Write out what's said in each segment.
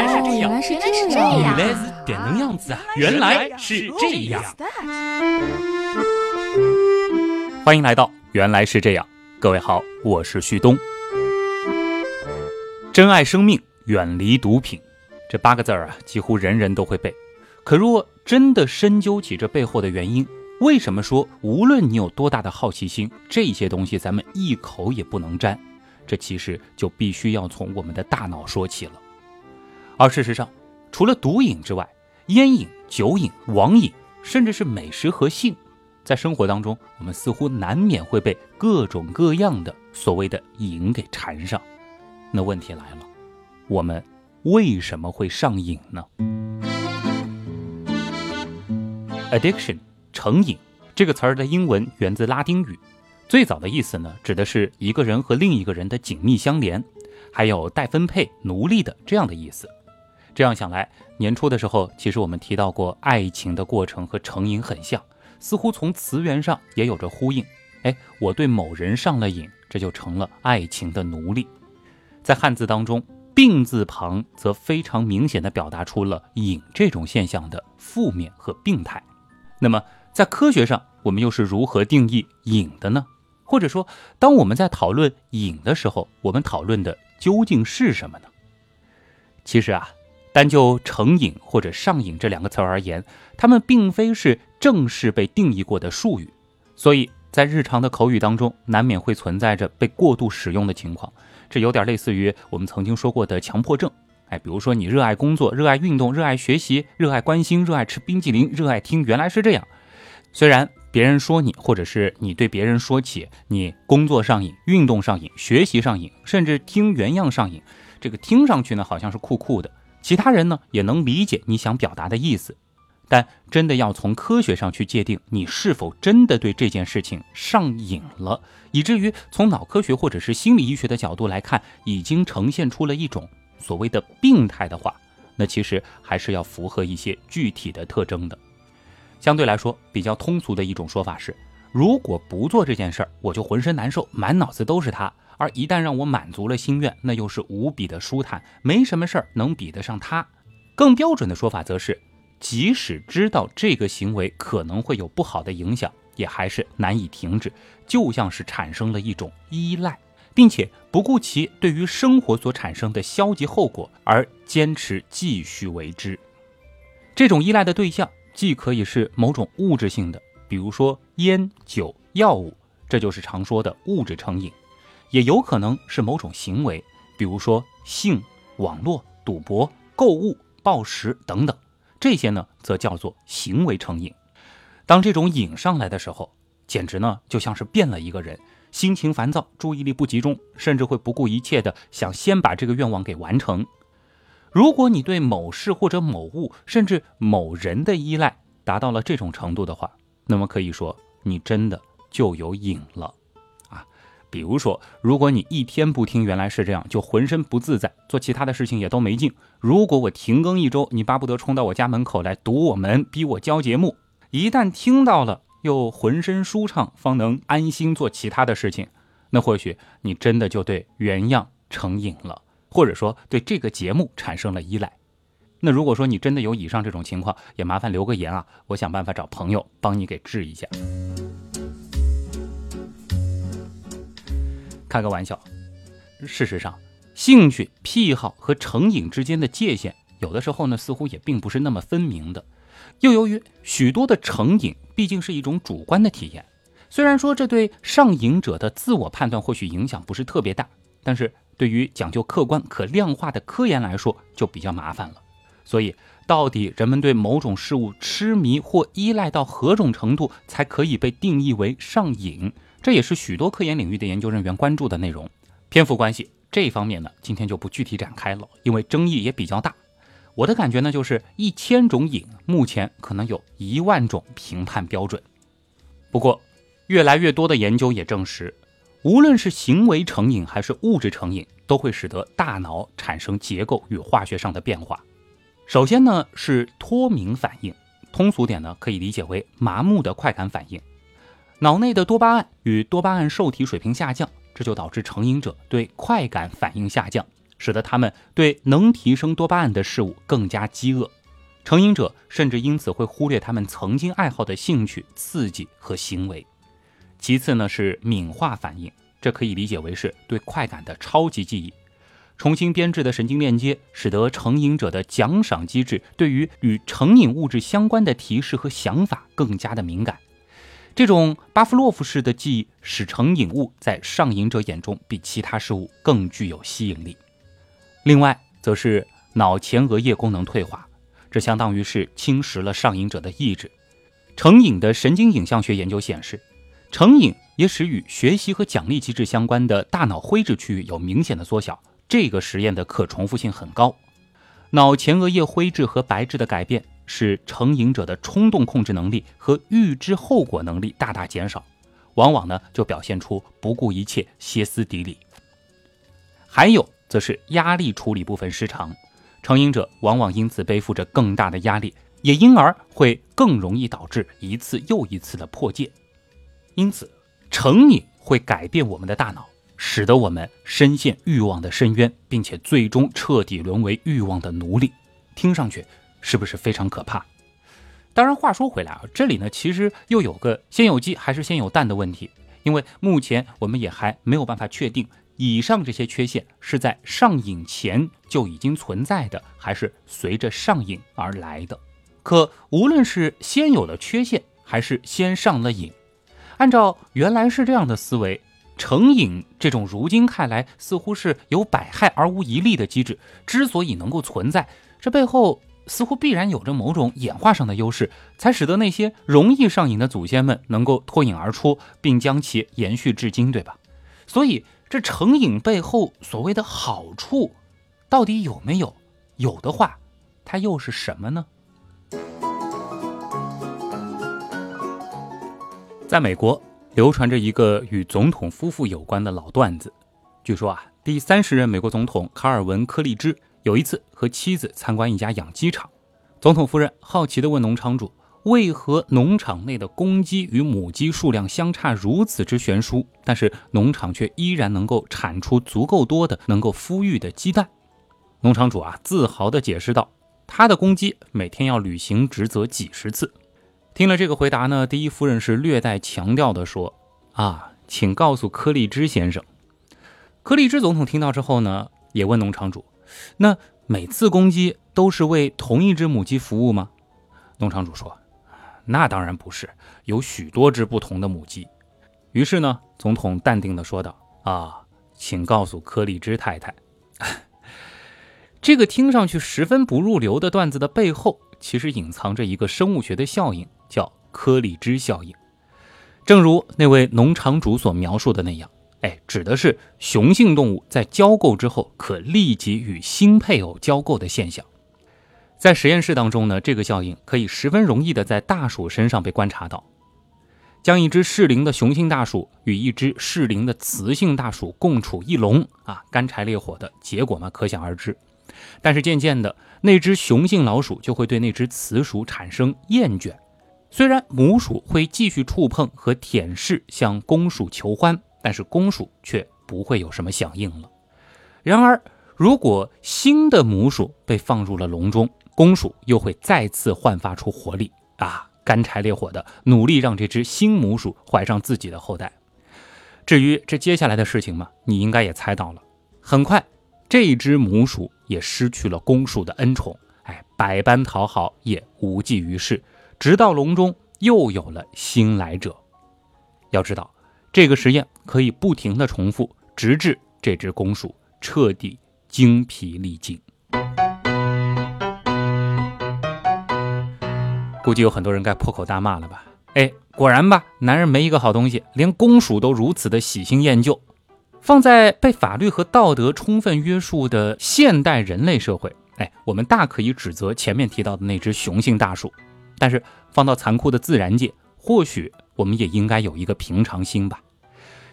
来是这样，原来是这样，原来是这能样子啊！原来是这样。欢迎来到《原来是这样》，各位好，我是旭东。珍爱生命，远离毒品，这八个字儿啊，几乎人人都会背。可若真的深究起这背后的原因，为什么说无论你有多大的好奇心，这些东西咱们一口也不能沾？这其实就必须要从我们的大脑说起了。而事实上，除了毒瘾之外，烟瘾、酒瘾、网瘾，甚至是美食和性，在生活当中，我们似乎难免会被各种各样的所谓的瘾给缠上。那问题来了，我们为什么会上瘾呢？Addiction，成瘾这个词儿的英文源自拉丁语。最早的意思呢，指的是一个人和另一个人的紧密相连，还有待分配、奴隶的这样的意思。这样想来，年初的时候，其实我们提到过，爱情的过程和成瘾很像，似乎从词源上也有着呼应。哎，我对某人上了瘾，这就成了爱情的奴隶。在汉字当中，病字旁则非常明显的表达出了瘾这种现象的负面和病态。那么，在科学上，我们又是如何定义瘾的呢？或者说，当我们在讨论瘾的时候，我们讨论的究竟是什么呢？其实啊，单就成瘾或者上瘾这两个词而言，它们并非是正式被定义过的术语，所以在日常的口语当中，难免会存在着被过度使用的情况。这有点类似于我们曾经说过的强迫症。哎，比如说你热爱工作、热爱运动、热爱学习、热爱关心、热爱吃冰激凌、热爱听，原来是这样。虽然。别人说你，或者是你对别人说起你工作上瘾、运动上瘾、学习上瘾，甚至听原样上瘾，这个听上去呢好像是酷酷的，其他人呢也能理解你想表达的意思。但真的要从科学上去界定你是否真的对这件事情上瘾了，以至于从脑科学或者是心理医学的角度来看，已经呈现出了一种所谓的病态的话，那其实还是要符合一些具体的特征的。相对来说，比较通俗的一种说法是：如果不做这件事儿，我就浑身难受，满脑子都是他；而一旦让我满足了心愿，那又是无比的舒坦，没什么事儿能比得上他。更标准的说法则是，即使知道这个行为可能会有不好的影响，也还是难以停止，就像是产生了一种依赖，并且不顾其对于生活所产生的消极后果而坚持继续为之。这种依赖的对象。既可以是某种物质性的，比如说烟酒药物，这就是常说的物质成瘾；也有可能是某种行为，比如说性、网络、赌博、购物、暴食等等，这些呢则叫做行为成瘾。当这种瘾上来的时候，简直呢就像是变了一个人，心情烦躁，注意力不集中，甚至会不顾一切的想先把这个愿望给完成。如果你对某事或者某物，甚至某人的依赖达到了这种程度的话，那么可以说你真的就有瘾了！比如说，如果你一天不听，原来是这样，就浑身不自在，做其他的事情也都没劲。如果我停更一周，你巴不得冲到我家门口来堵我门，逼我交节目。一旦听到了，又浑身舒畅，方能安心做其他的事情。那或许你真的就对原样成瘾了。或者说对这个节目产生了依赖，那如果说你真的有以上这种情况，也麻烦留个言啊，我想办法找朋友帮你给治一下。开个玩笑，事实上，兴趣、癖好和成瘾之间的界限，有的时候呢，似乎也并不是那么分明的。又由于许多的成瘾毕竟是一种主观的体验，虽然说这对上瘾者的自我判断或许影响不是特别大，但是。对于讲究客观可量化的科研来说，就比较麻烦了。所以，到底人们对某种事物痴迷或依赖到何种程度，才可以被定义为上瘾？这也是许多科研领域的研究人员关注的内容。篇幅关系，这一方面呢，今天就不具体展开了，因为争议也比较大。我的感觉呢，就是一千种瘾，目前可能有一万种评判标准。不过，越来越多的研究也证实。无论是行为成瘾还是物质成瘾，都会使得大脑产生结构与化学上的变化。首先呢是脱敏反应，通俗点呢可以理解为麻木的快感反应。脑内的多巴胺与多巴胺受体水平下降，这就导致成瘾者对快感反应下降，使得他们对能提升多巴胺的事物更加饥饿。成瘾者甚至因此会忽略他们曾经爱好的兴趣、刺激和行为。其次呢是敏化反应，这可以理解为是对快感的超级记忆。重新编制的神经链接，使得成瘾者的奖赏机制对于与成瘾物质相关的提示和想法更加的敏感。这种巴夫洛夫式的记忆，使成瘾物在上瘾者眼中比其他事物更具有吸引力。另外，则是脑前额叶功能退化。这相当于是侵蚀了上瘾者的意志。成瘾的神经影像学研究显示，成瘾也使与学习和奖励机制相关的大脑灰质区域有明显的缩小。这个实验的可重复性很高。脑前额叶灰质和白质的改变，使成瘾者的冲动控制能力和预知后果能力大大减少，往往呢就表现出不顾一切、歇斯底里。还有则是压力处理部分失常。成瘾者往往因此背负着更大的压力，也因而会更容易导致一次又一次的破戒。因此，成瘾会改变我们的大脑，使得我们深陷欲望的深渊，并且最终彻底沦为欲望的奴隶。听上去是不是非常可怕？当然，话说回来啊，这里呢其实又有个先有鸡还是先有蛋的问题，因为目前我们也还没有办法确定。以上这些缺陷是在上瘾前就已经存在的，还是随着上瘾而来的？可无论是先有了缺陷，还是先上了瘾，按照原来是这样的思维，成瘾这种如今看来似乎是有百害而无一利的机制，之所以能够存在，这背后似乎必然有着某种演化上的优势，才使得那些容易上瘾的祖先们能够脱颖而出，并将其延续至今，对吧？所以。这成瘾背后所谓的好处，到底有没有？有的话，它又是什么呢？在美国，流传着一个与总统夫妇有关的老段子。据说啊，第三十任美国总统卡尔文·柯立芝有一次和妻子参观一家养鸡场，总统夫人好奇地问农场主。为何农场内的公鸡与母鸡数量相差如此之悬殊，但是农场却依然能够产出足够多的能够孵育的鸡蛋？农场主啊，自豪地解释道：“他的公鸡每天要履行职责几十次。”听了这个回答呢，第一夫人是略带强调地说：“啊，请告诉柯立芝先生。”柯立芝总统听到之后呢，也问农场主：“那每次公鸡都是为同一只母鸡服务吗？”农场主说。那当然不是，有许多只不同的母鸡。于是呢，总统淡定地说道：“啊，请告诉柯立芝太太，这个听上去十分不入流的段子的背后，其实隐藏着一个生物学的效应，叫柯立芝效应。正如那位农场主所描述的那样，哎，指的是雄性动物在交媾之后可立即与新配偶交媾的现象。”在实验室当中呢，这个效应可以十分容易的在大鼠身上被观察到。将一只适龄的雄性大鼠与一只适龄的雌性大鼠共处一笼啊，干柴烈火的结果嘛，可想而知。但是渐渐的，那只雄性老鼠就会对那只雌鼠产生厌倦。虽然母鼠会继续触碰和舔舐向公鼠求欢，但是公鼠却不会有什么响应了。然而，如果新的母鼠被放入了笼中，公鼠又会再次焕发出活力啊，干柴烈火的努力让这只新母鼠怀上自己的后代。至于这接下来的事情嘛，你应该也猜到了。很快，这只母鼠也失去了公鼠的恩宠，哎，百般讨好也无济于事。直到笼中又有了新来者。要知道，这个实验可以不停的重复，直至这只公鼠彻底精疲力尽。估计有很多人该破口大骂了吧？哎，果然吧，男人没一个好东西，连公鼠都如此的喜新厌旧。放在被法律和道德充分约束的现代人类社会，哎，我们大可以指责前面提到的那只雄性大鼠。但是放到残酷的自然界，或许我们也应该有一个平常心吧。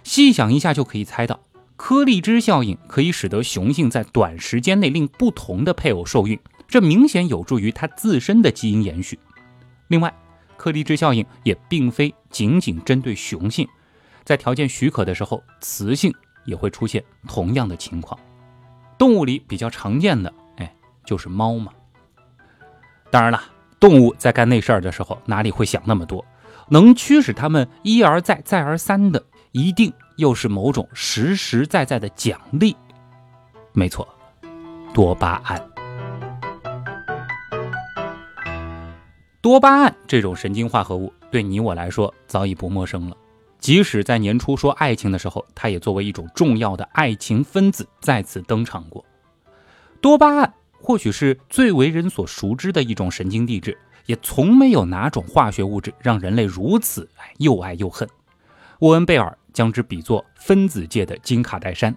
细想一下就可以猜到，颗粒芝效应可以使得雄性在短时间内令不同的配偶受孕，这明显有助于它自身的基因延续。另外，颗粒质效应也并非仅仅针对雄性，在条件许可的时候，雌性也会出现同样的情况。动物里比较常见的，哎，就是猫嘛。当然了，动物在干那事儿的时候，哪里会想那么多？能驱使它们一而再、再而三的，一定又是某种实实在在的奖励。没错，多巴胺。多巴胺这种神经化合物，对你我来说早已不陌生了。即使在年初说爱情的时候，它也作为一种重要的爱情分子再次登场过。多巴胺或许是最为人所熟知的一种神经递质，也从没有哪种化学物质让人类如此又爱又恨。沃恩贝尔将之比作分子界的金卡戴珊，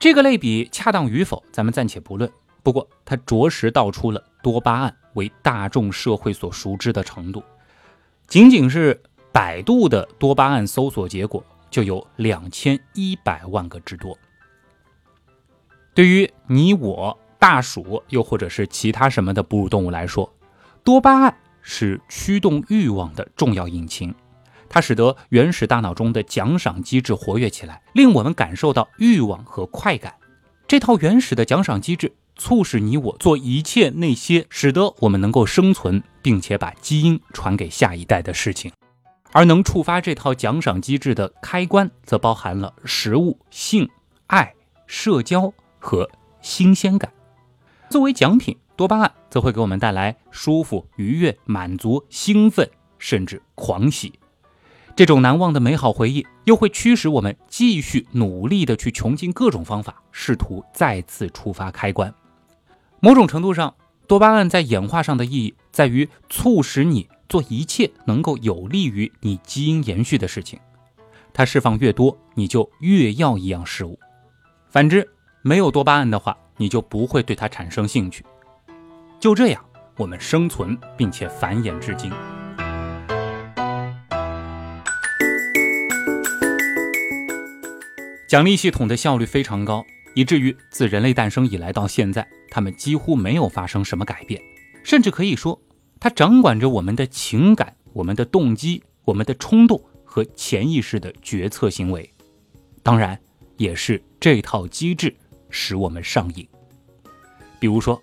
这个类比恰当与否，咱们暂且不论。不过，它着实道出了多巴胺为大众社会所熟知的程度，仅仅是。百度的多巴胺搜索结果就有两千一百万个之多。对于你我、大鼠，又或者是其他什么的哺乳动物来说，多巴胺是驱动欲望的重要引擎，它使得原始大脑中的奖赏机制活跃起来，令我们感受到欲望和快感。这套原始的奖赏机制促使你我做一切那些使得我们能够生存，并且把基因传给下一代的事情。而能触发这套奖赏机制的开关，则包含了食物、性、爱、社交和新鲜感。作为奖品，多巴胺则会给我们带来舒服、愉悦、满足、兴奋，甚至狂喜。这种难忘的美好回忆，又会驱使我们继续努力地去穷尽各种方法，试图再次触发开关。某种程度上，多巴胺在演化上的意义，在于促使你。做一切能够有利于你基因延续的事情，它释放越多，你就越要一样事物。反之，没有多巴胺的话，你就不会对它产生兴趣。就这样，我们生存并且繁衍至今。奖励系统的效率非常高，以至于自人类诞生以来到现在，它们几乎没有发生什么改变，甚至可以说。它掌管着我们的情感、我们的动机、我们的冲动和潜意识的决策行为，当然也是这套机制使我们上瘾。比如说，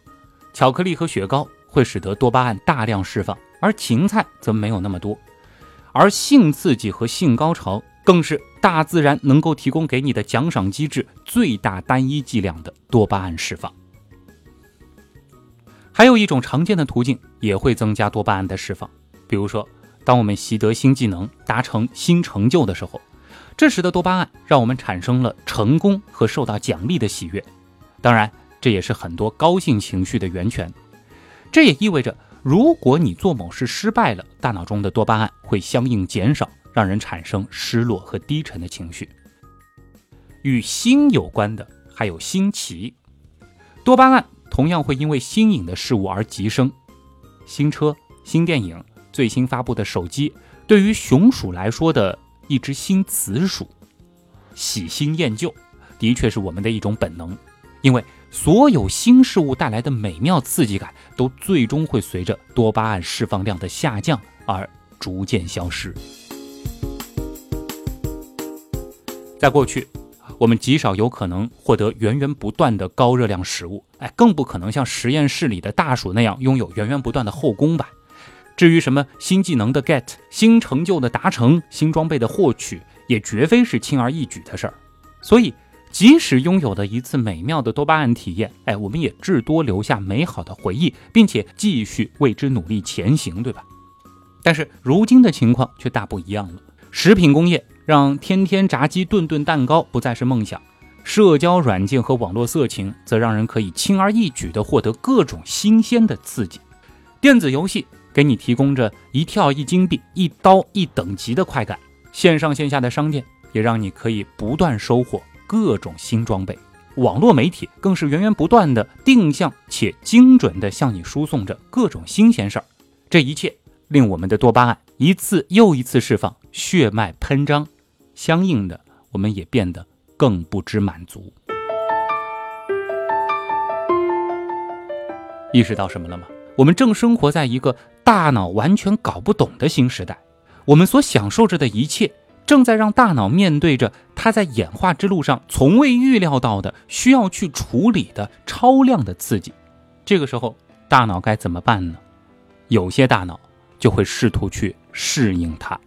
巧克力和雪糕会使得多巴胺大量释放，而芹菜则没有那么多。而性刺激和性高潮更是大自然能够提供给你的奖赏机制最大单一剂量的多巴胺释放。还有一种常见的途径也会增加多巴胺的释放，比如说，当我们习得新技能、达成新成就的时候，这时的多巴胺让我们产生了成功和受到奖励的喜悦。当然，这也是很多高兴情绪的源泉。这也意味着，如果你做某事失败了，大脑中的多巴胺会相应减少，让人产生失落和低沉的情绪。与新有关的还有新奇，多巴胺。同样会因为新颖的事物而急升，新车、新电影、最新发布的手机，对于雄鼠来说的一只新雌鼠，喜新厌旧，的确是我们的一种本能。因为所有新事物带来的美妙刺激感，都最终会随着多巴胺释放量的下降而逐渐消失。在过去。我们极少有可能获得源源不断的高热量食物，哎，更不可能像实验室里的大鼠那样拥有源源不断的后宫吧。至于什么新技能的 get、新成就的达成、新装备的获取，也绝非是轻而易举的事儿。所以，即使拥有了一次美妙的多巴胺体验，哎，我们也至多留下美好的回忆，并且继续为之努力前行，对吧？但是如今的情况却大不一样了，食品工业。让天天炸鸡、顿顿蛋糕不再是梦想，社交软件和网络色情则让人可以轻而易举地获得各种新鲜的刺激。电子游戏给你提供着一跳一金币、一刀一等级的快感，线上线下的商店也让你可以不断收获各种新装备。网络媒体更是源源不断的定向且精准地向你输送着各种新鲜事儿。这一切令我们的多巴胺一次又一次释放，血脉喷张。相应的，我们也变得更不知满足。意识到什么了吗？我们正生活在一个大脑完全搞不懂的新时代。我们所享受着的一切，正在让大脑面对着它在演化之路上从未预料到的需要去处理的超量的刺激。这个时候，大脑该怎么办呢？有些大脑就会试图去适应它，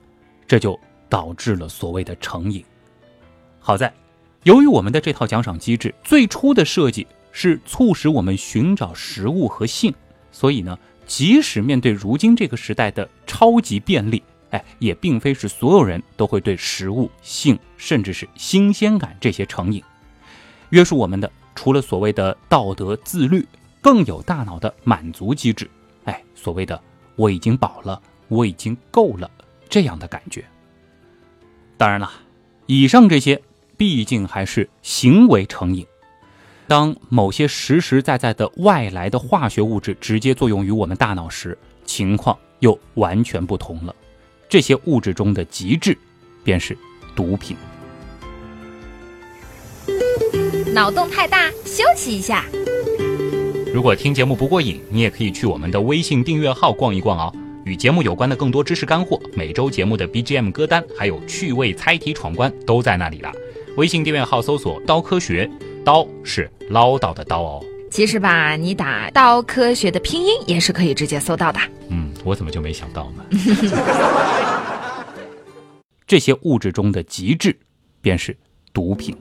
这就导致了所谓的成瘾。好在，由于我们的这套奖赏机制最初的设计是促使我们寻找食物和性，所以呢，即使面对如今这个时代的超级便利。哎，也并非是所有人都会对食物、性，甚至是新鲜感这些成瘾。约束我们的，除了所谓的道德自律，更有大脑的满足机制。哎，所谓的“我已经饱了，我已经够了”这样的感觉。当然了，以上这些毕竟还是行为成瘾。当某些实实在在的外来的化学物质直接作用于我们大脑时，情况又完全不同了。这些物质中的极致，便是毒品。脑洞太大，休息一下。如果听节目不过瘾，你也可以去我们的微信订阅号逛一逛哦。与节目有关的更多知识干货，每周节目的 BGM 歌单，还有趣味猜题闯关，都在那里了。微信订阅号搜索“刀科学”，刀是唠叨的刀哦。其实吧，你打“刀科学”的拼音也是可以直接搜到的。嗯，我怎么就没想到呢？这些物质中的极致，便是毒品。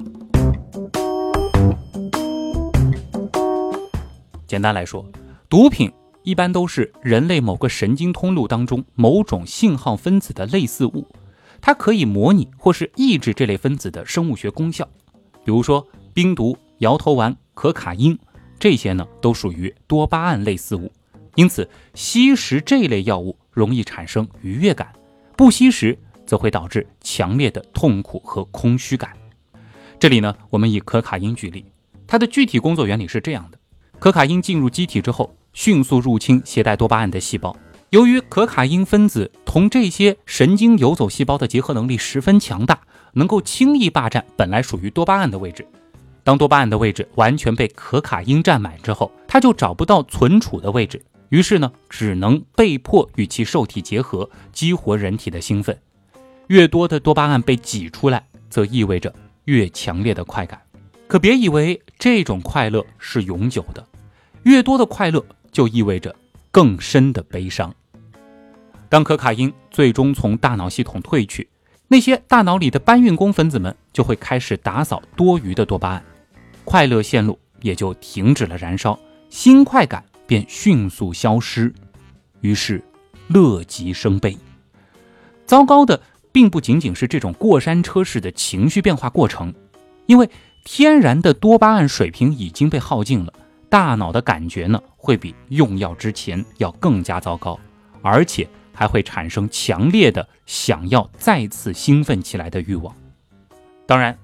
简单来说，毒品一般都是人类某个神经通路当中某种信号分子的类似物，它可以模拟或是抑制这类分子的生物学功效。比如说，冰毒、摇头丸、可卡因。这些呢都属于多巴胺类似物，因此吸食这类药物容易产生愉悦感，不吸食则会导致强烈的痛苦和空虚感。这里呢，我们以可卡因举例，它的具体工作原理是这样的：可卡因进入机体之后，迅速入侵携带多巴胺的细胞。由于可卡因分子同这些神经游走细胞的结合能力十分强大，能够轻易霸占本来属于多巴胺的位置。当多巴胺的位置完全被可卡因占满之后，它就找不到存储的位置，于是呢，只能被迫与其受体结合，激活人体的兴奋。越多的多巴胺被挤出来，则意味着越强烈的快感。可别以为这种快乐是永久的，越多的快乐就意味着更深的悲伤。当可卡因最终从大脑系统退去，那些大脑里的搬运工分子们就会开始打扫多余的多巴胺。快乐线路也就停止了燃烧，新快感便迅速消失，于是乐极生悲。糟糕的并不仅仅是这种过山车式的情绪变化过程，因为天然的多巴胺水平已经被耗尽了，大脑的感觉呢会比用药之前要更加糟糕，而且还会产生强烈的想要再次兴奋起来的欲望。当然，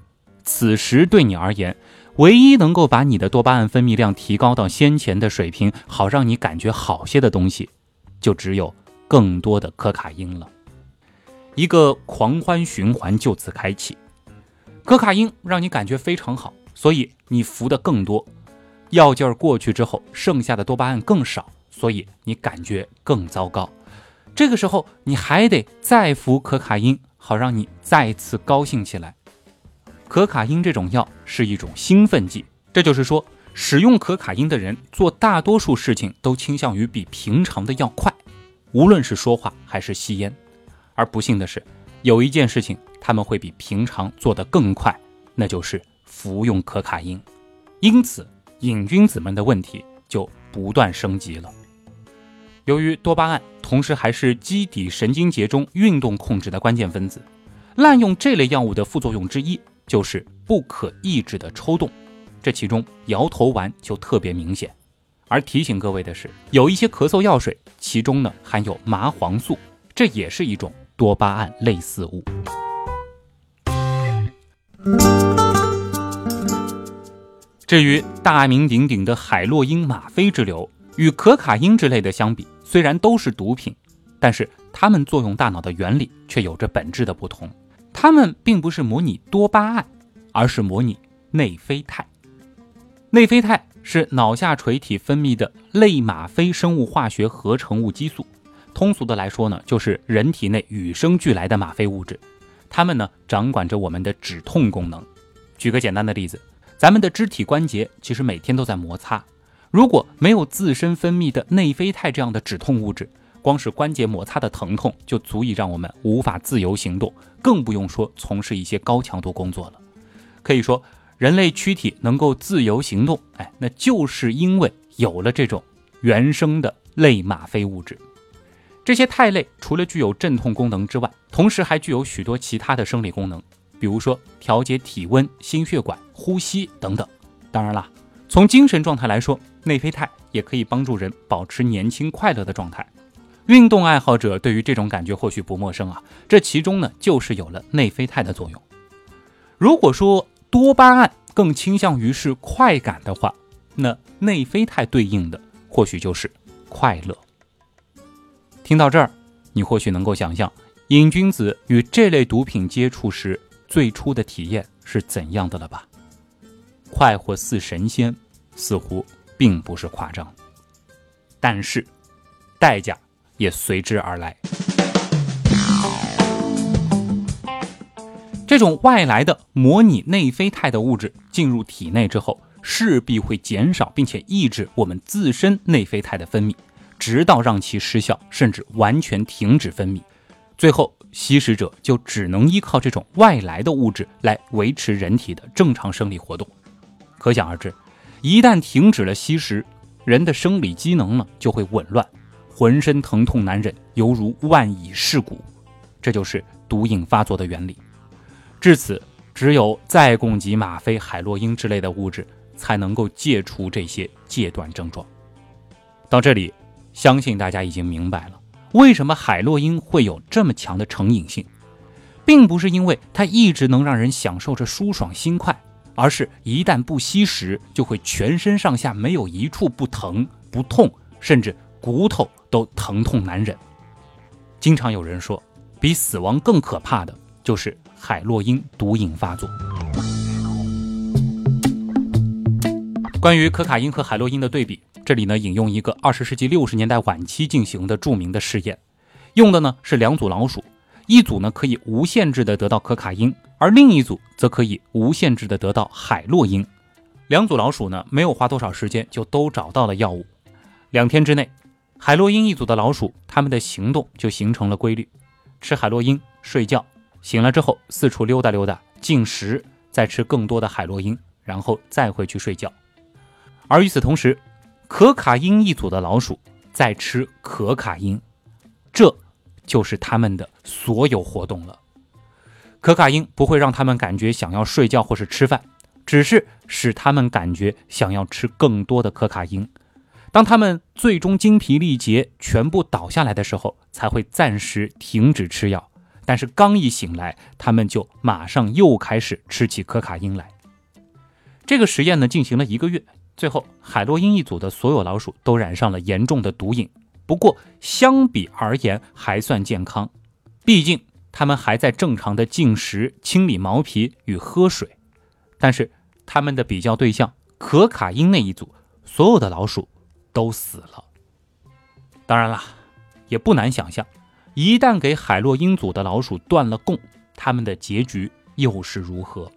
此时对你而言。唯一能够把你的多巴胺分泌量提高到先前的水平，好让你感觉好些的东西，就只有更多的可卡因了。一个狂欢循环就此开启。可卡因让你感觉非常好，所以你服的更多。药劲儿过去之后，剩下的多巴胺更少，所以你感觉更糟糕。这个时候你还得再服可卡因，好让你再次高兴起来。可卡因这种药是一种兴奋剂，这就是说，使用可卡因的人做大多数事情都倾向于比平常的要快，无论是说话还是吸烟。而不幸的是，有一件事情他们会比平常做得更快，那就是服用可卡因。因此，瘾君子们的问题就不断升级了。由于多巴胺同时还是基底神经节中运动控制的关键分子，滥用这类药物的副作用之一。就是不可抑制的抽动，这其中摇头丸就特别明显。而提醒各位的是，有一些咳嗽药水，其中呢含有麻黄素，这也是一种多巴胺类似物。至于大名鼎鼎的海洛因、吗啡之流，与可卡因之类的相比，虽然都是毒品，但是它们作用大脑的原理却有着本质的不同。它们并不是模拟多巴胺，而是模拟内啡肽。内啡肽是脑下垂体分泌的类吗啡生物化学合成物激素。通俗的来说呢，就是人体内与生俱来的吗啡物质。它们呢掌管着我们的止痛功能。举个简单的例子，咱们的肢体关节其实每天都在摩擦，如果没有自身分泌的内啡肽这样的止痛物质，光是关节摩擦的疼痛就足以让我们无法自由行动，更不用说从事一些高强度工作了。可以说，人类躯体能够自由行动，哎，那就是因为有了这种原生的类吗啡物质。这些肽类除了具有镇痛功能之外，同时还具有许多其他的生理功能，比如说调节体温、心血管、呼吸等等。当然啦，从精神状态来说，内啡肽也可以帮助人保持年轻快乐的状态。运动爱好者对于这种感觉或许不陌生啊，这其中呢就是有了内啡肽的作用。如果说多巴胺更倾向于是快感的话，那内啡肽对应的或许就是快乐。听到这儿，你或许能够想象瘾君子与这类毒品接触时最初的体验是怎样的了吧？快活似神仙，似乎并不是夸张，但是代价也随之而来。这种外来的模拟内啡肽的物质进入体内之后，势必会减少并且抑制我们自身内啡肽的分泌。直到让其失效，甚至完全停止分泌，最后吸食者就只能依靠这种外来的物质来维持人体的正常生理活动。可想而知，一旦停止了吸食，人的生理机能呢就会紊乱，浑身疼痛难忍，犹如万蚁噬骨。这就是毒瘾发作的原理。至此，只有再供给吗啡、海洛因之类的物质，才能够戒除这些戒断症状。到这里。相信大家已经明白了，为什么海洛因会有这么强的成瘾性，并不是因为它一直能让人享受着舒爽心快，而是一旦不吸食，就会全身上下没有一处不疼不痛，甚至骨头都疼痛难忍。经常有人说，比死亡更可怕的就是海洛因毒瘾发作。关于可卡因和海洛因的对比。这里呢，引用一个二十世纪六十年代晚期进行的著名的试验，用的呢是两组老鼠，一组呢可以无限制的得到可卡因，而另一组则可以无限制的得到海洛因。两组老鼠呢没有花多少时间就都找到了药物。两天之内，海洛因一组的老鼠，他们的行动就形成了规律：吃海洛因，睡觉，醒了之后四处溜达溜达，进食，再吃更多的海洛因，然后再回去睡觉。而与此同时，可卡因一组的老鼠在吃可卡因，这就是他们的所有活动了。可卡因不会让他们感觉想要睡觉或是吃饭，只是使他们感觉想要吃更多的可卡因。当他们最终精疲力竭、全部倒下来的时候，才会暂时停止吃药。但是刚一醒来，他们就马上又开始吃起可卡因来。这个实验呢，进行了一个月。最后，海洛因一组的所有老鼠都染上了严重的毒瘾，不过相比而言还算健康，毕竟它们还在正常的进食、清理毛皮与喝水。但是，他们的比较对象可卡因那一组所有的老鼠都死了。当然了，也不难想象，一旦给海洛因组的老鼠断了供，他们的结局又是如何？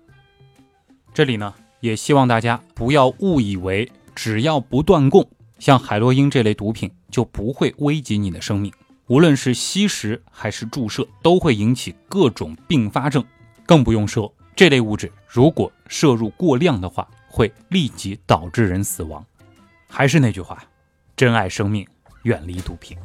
这里呢？也希望大家不要误以为只要不断供，像海洛因这类毒品就不会危及你的生命。无论是吸食还是注射，都会引起各种并发症。更不用说这类物质如果摄入过量的话，会立即导致人死亡。还是那句话，珍爱生命，远离毒品。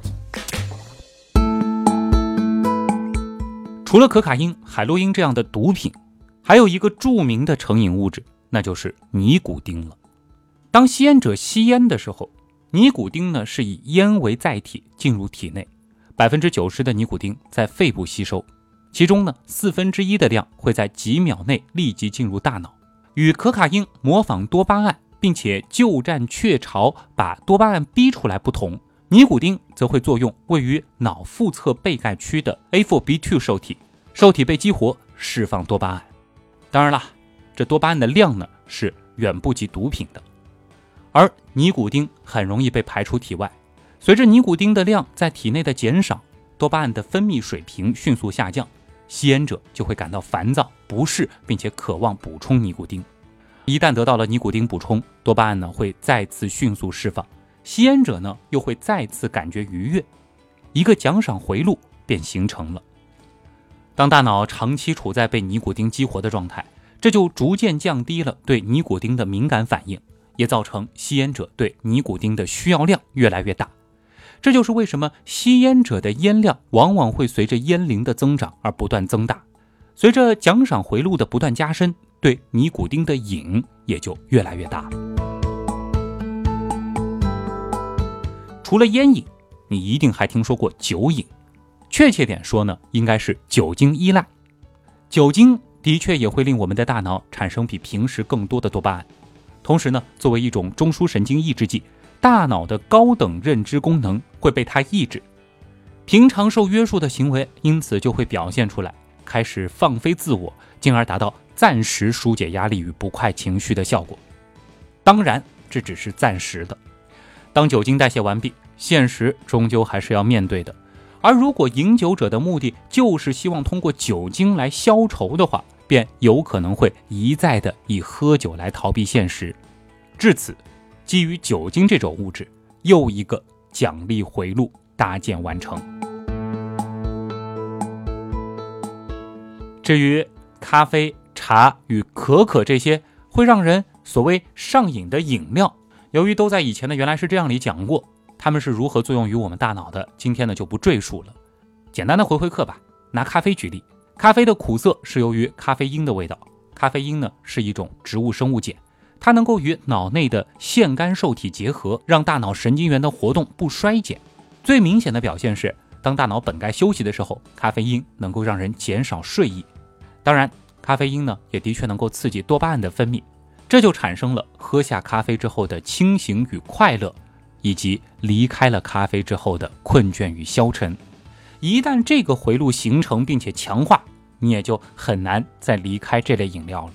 除了可卡因、海洛因这样的毒品，还有一个著名的成瘾物质。那就是尼古丁了。当吸烟者吸烟的时候，尼古丁呢是以烟为载体进入体内，百分之九十的尼古丁在肺部吸收，其中呢四分之一的量会在几秒内立即进入大脑。与可卡因模仿多巴胺，并且就战雀巢把多巴胺逼出来不同，尼古丁则会作用位于脑腹侧背盖区的 A4B2 受体，受体被激活，释放多巴胺。当然了。这多巴胺的量呢是远不及毒品的，而尼古丁很容易被排出体外。随着尼古丁的量在体内的减少，多巴胺的分泌水平迅速下降，吸烟者就会感到烦躁、不适，并且渴望补充尼古丁。一旦得到了尼古丁补充，多巴胺呢会再次迅速释放，吸烟者呢又会再次感觉愉悦，一个奖赏回路便形成了。当大脑长期处在被尼古丁激活的状态，这就逐渐降低了对尼古丁的敏感反应，也造成吸烟者对尼古丁的需要量越来越大。这就是为什么吸烟者的烟量往往会随着烟龄的增长而不断增大，随着奖赏回路的不断加深。对尼古丁的瘾也就越来越大了。除了烟瘾，你一定还听说过酒瘾，确切点说呢，应该是酒精依赖。酒精的确也会令我们的大脑产生比平时更多的多巴胺，同时呢，作为一种中枢神经抑制剂，大脑的高等认知功能会被它抑制，平常受约束的行为因此就会表现出来，开始放飞自我，进而达到。暂时疏解压力与不快情绪的效果，当然这只是暂时的。当酒精代谢完毕，现实终究还是要面对的。而如果饮酒者的目的就是希望通过酒精来消愁的话，便有可能会一再的以喝酒来逃避现实。至此，基于酒精这种物质，又一个奖励回路搭建完成。至于咖啡。茶与可可这些会让人所谓上瘾的饮料，由于都在以前的原来是这样里讲过，它们是如何作用于我们大脑的，今天呢就不赘述了。简单的回回课吧。拿咖啡举例，咖啡的苦涩是由于咖啡因的味道。咖啡因呢是一种植物生物碱，它能够与脑内的腺苷受体结合，让大脑神经元的活动不衰减。最明显的表现是，当大脑本该休息的时候，咖啡因能够让人减少睡意。当然。咖啡因呢，也的确能够刺激多巴胺的分泌，这就产生了喝下咖啡之后的清醒与快乐，以及离开了咖啡之后的困倦与消沉。一旦这个回路形成并且强化，你也就很难再离开这类饮料了。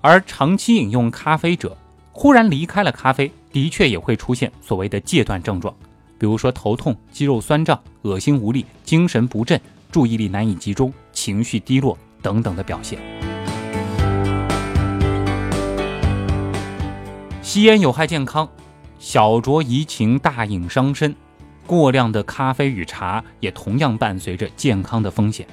而长期饮用咖啡者，忽然离开了咖啡，的确也会出现所谓的戒断症状，比如说头痛、肌肉酸胀、恶心无力、精神不振、注意力难以集中、情绪低落。等等的表现。吸烟有害健康，小酌怡情，大饮伤身。过量的咖啡与茶也同样伴随着健康的风险。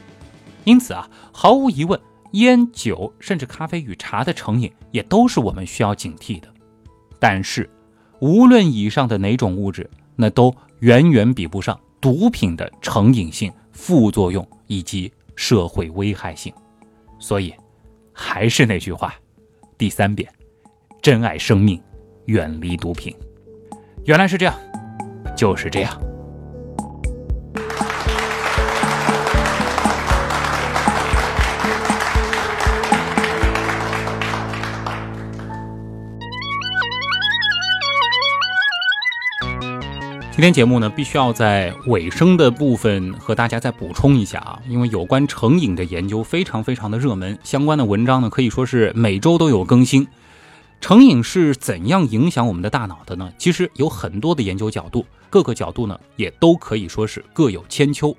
因此啊，毫无疑问，烟酒甚至咖啡与茶的成瘾也都是我们需要警惕的。但是，无论以上的哪种物质，那都远远比不上毒品的成瘾性、副作用以及。社会危害性，所以还是那句话，第三遍，珍爱生命，远离毒品。原来是这样，就是这样。今天节目呢，必须要在尾声的部分和大家再补充一下啊，因为有关成瘾的研究非常非常的热门，相关的文章呢可以说是每周都有更新。成瘾是怎样影响我们的大脑的呢？其实有很多的研究角度，各个角度呢也都可以说是各有千秋。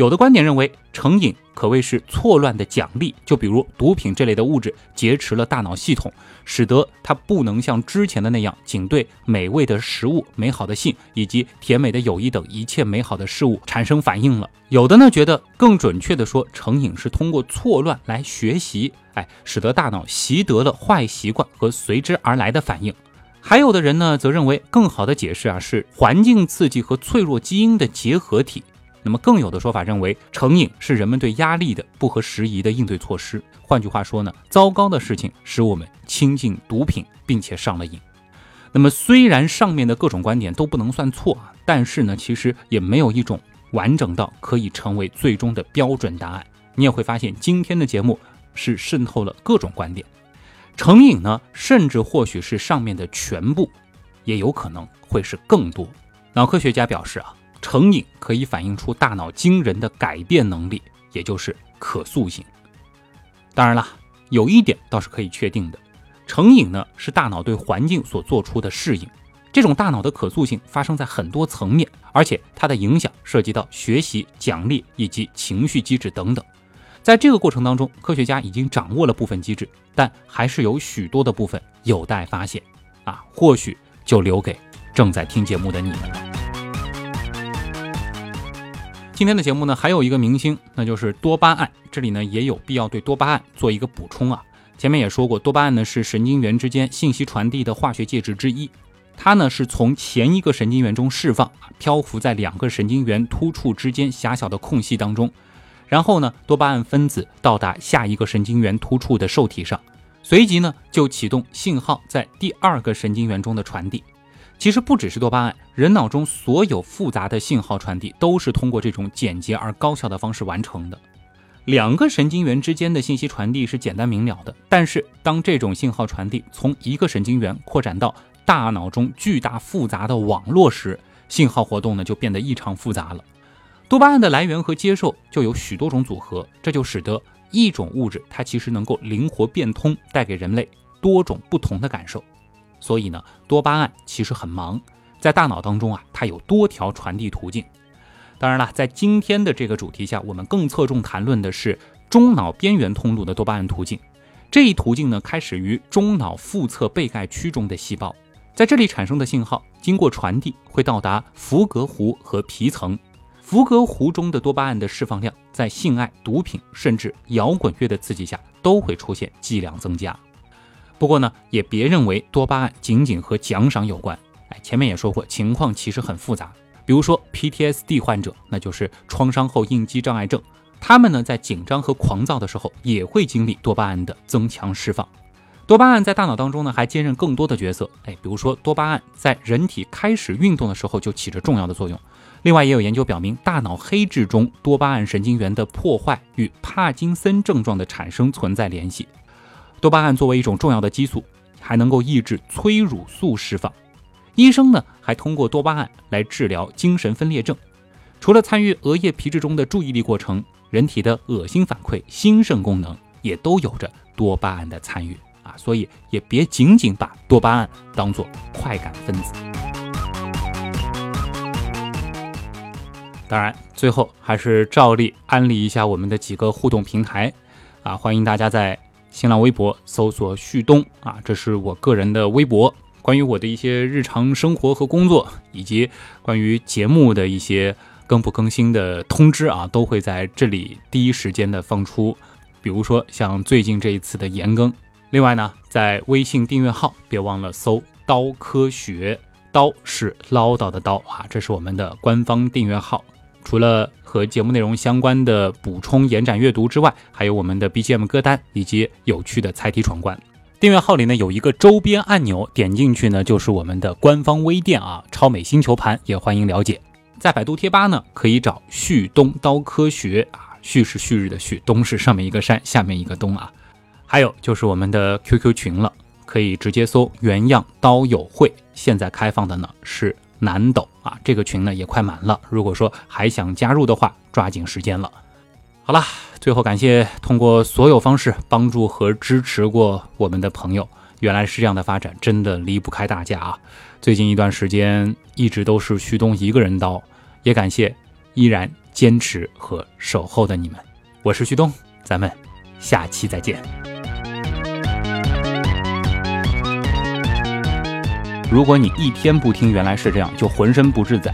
有的观点认为，成瘾可谓是错乱的奖励，就比如毒品这类的物质劫持了大脑系统，使得它不能像之前的那样，仅对美味的食物、美好的性以及甜美的友谊等一切美好的事物产生反应了。有的呢觉得，更准确的说，成瘾是通过错乱来学习，哎，使得大脑习得了坏习惯和随之而来的反应。还有的人呢则认为，更好的解释啊是环境刺激和脆弱基因的结合体。那么更有的说法认为，成瘾是人们对压力的不合时宜的应对措施。换句话说呢，糟糕的事情使我们亲近毒品，并且上了瘾。那么虽然上面的各种观点都不能算错啊，但是呢，其实也没有一种完整到可以成为最终的标准答案。你也会发现，今天的节目是渗透了各种观点。成瘾呢，甚至或许是上面的全部，也有可能会是更多。脑科学家表示啊。成瘾可以反映出大脑惊人的改变能力，也就是可塑性。当然了，有一点倒是可以确定的，成瘾呢是大脑对环境所做出的适应。这种大脑的可塑性发生在很多层面，而且它的影响涉及到学习、奖励以及情绪机制等等。在这个过程当中，科学家已经掌握了部分机制，但还是有许多的部分有待发现啊，或许就留给正在听节目的你们了。今天的节目呢，还有一个明星，那就是多巴胺。这里呢，也有必要对多巴胺做一个补充啊。前面也说过，多巴胺呢是神经元之间信息传递的化学介质之一，它呢是从前一个神经元中释放，漂浮在两个神经元突触之间狭小的空隙当中，然后呢，多巴胺分子到达下一个神经元突触的受体上，随即呢就启动信号在第二个神经元中的传递。其实不只是多巴胺，人脑中所有复杂的信号传递都是通过这种简洁而高效的方式完成的。两个神经元之间的信息传递是简单明了的，但是当这种信号传递从一个神经元扩展到大脑中巨大复杂的网络时，信号活动呢就变得异常复杂了。多巴胺的来源和接受就有许多种组合，这就使得一种物质它其实能够灵活变通，带给人类多种不同的感受。所以呢，多巴胺其实很忙，在大脑当中啊，它有多条传递途径。当然了，在今天的这个主题下，我们更侧重谈论的是中脑边缘通路的多巴胺途径。这一途径呢，开始于中脑腹侧背盖区中的细胞，在这里产生的信号经过传递会到达伏隔湖和皮层。伏隔湖中的多巴胺的释放量，在性爱、毒品甚至摇滚乐的刺激下，都会出现剂量增加。不过呢，也别认为多巴胺仅仅和奖赏有关。哎，前面也说过，情况其实很复杂。比如说 PTSD 患者，那就是创伤后应激障碍症，他们呢在紧张和狂躁的时候，也会经历多巴胺的增强释放。多巴胺在大脑当中呢，还兼任更多的角色。哎，比如说多巴胺在人体开始运动的时候就起着重要的作用。另外，也有研究表明，大脑黑质中多巴胺神经元的破坏与帕金森症状的产生存在联系。多巴胺作为一种重要的激素，还能够抑制催乳素释放。医生呢，还通过多巴胺来治疗精神分裂症。除了参与额叶皮质中的注意力过程，人体的恶心反馈、心肾功能也都有着多巴胺的参与啊。所以也别仅仅把多巴胺当做快感分子。当然，最后还是照例安利一下我们的几个互动平台啊，欢迎大家在。新浪微博搜索旭东啊，这是我个人的微博。关于我的一些日常生活和工作，以及关于节目的一些更不更新的通知啊，都会在这里第一时间的放出。比如说像最近这一次的延更。另外呢，在微信订阅号别忘了搜“刀科学”，刀是唠叨的刀啊，这是我们的官方订阅号。除了和节目内容相关的补充、延展阅读之外，还有我们的 BGM 歌单以及有趣的猜题闯关。订阅号里呢有一个周边按钮，点进去呢就是我们的官方微店啊，超美星球盘也欢迎了解。在百度贴吧呢可以找旭东刀科学啊，旭是旭日的旭，东是上面一个山，下面一个东啊。还有就是我们的 QQ 群了，可以直接搜原样刀友会，现在开放的呢是。南斗啊，这个群呢也快满了。如果说还想加入的话，抓紧时间了。好了，最后感谢通过所有方式帮助和支持过我们的朋友。原来是这样的发展，真的离不开大家啊！最近一段时间一直都是旭东一个人刀，也感谢依然坚持和守候的你们。我是旭东，咱们下期再见。如果你一天不听，原来是这样，就浑身不自在。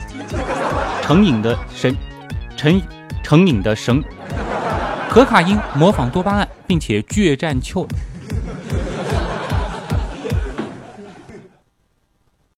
成瘾的神，成成瘾的神，可卡因模仿多巴胺，并且决战秋。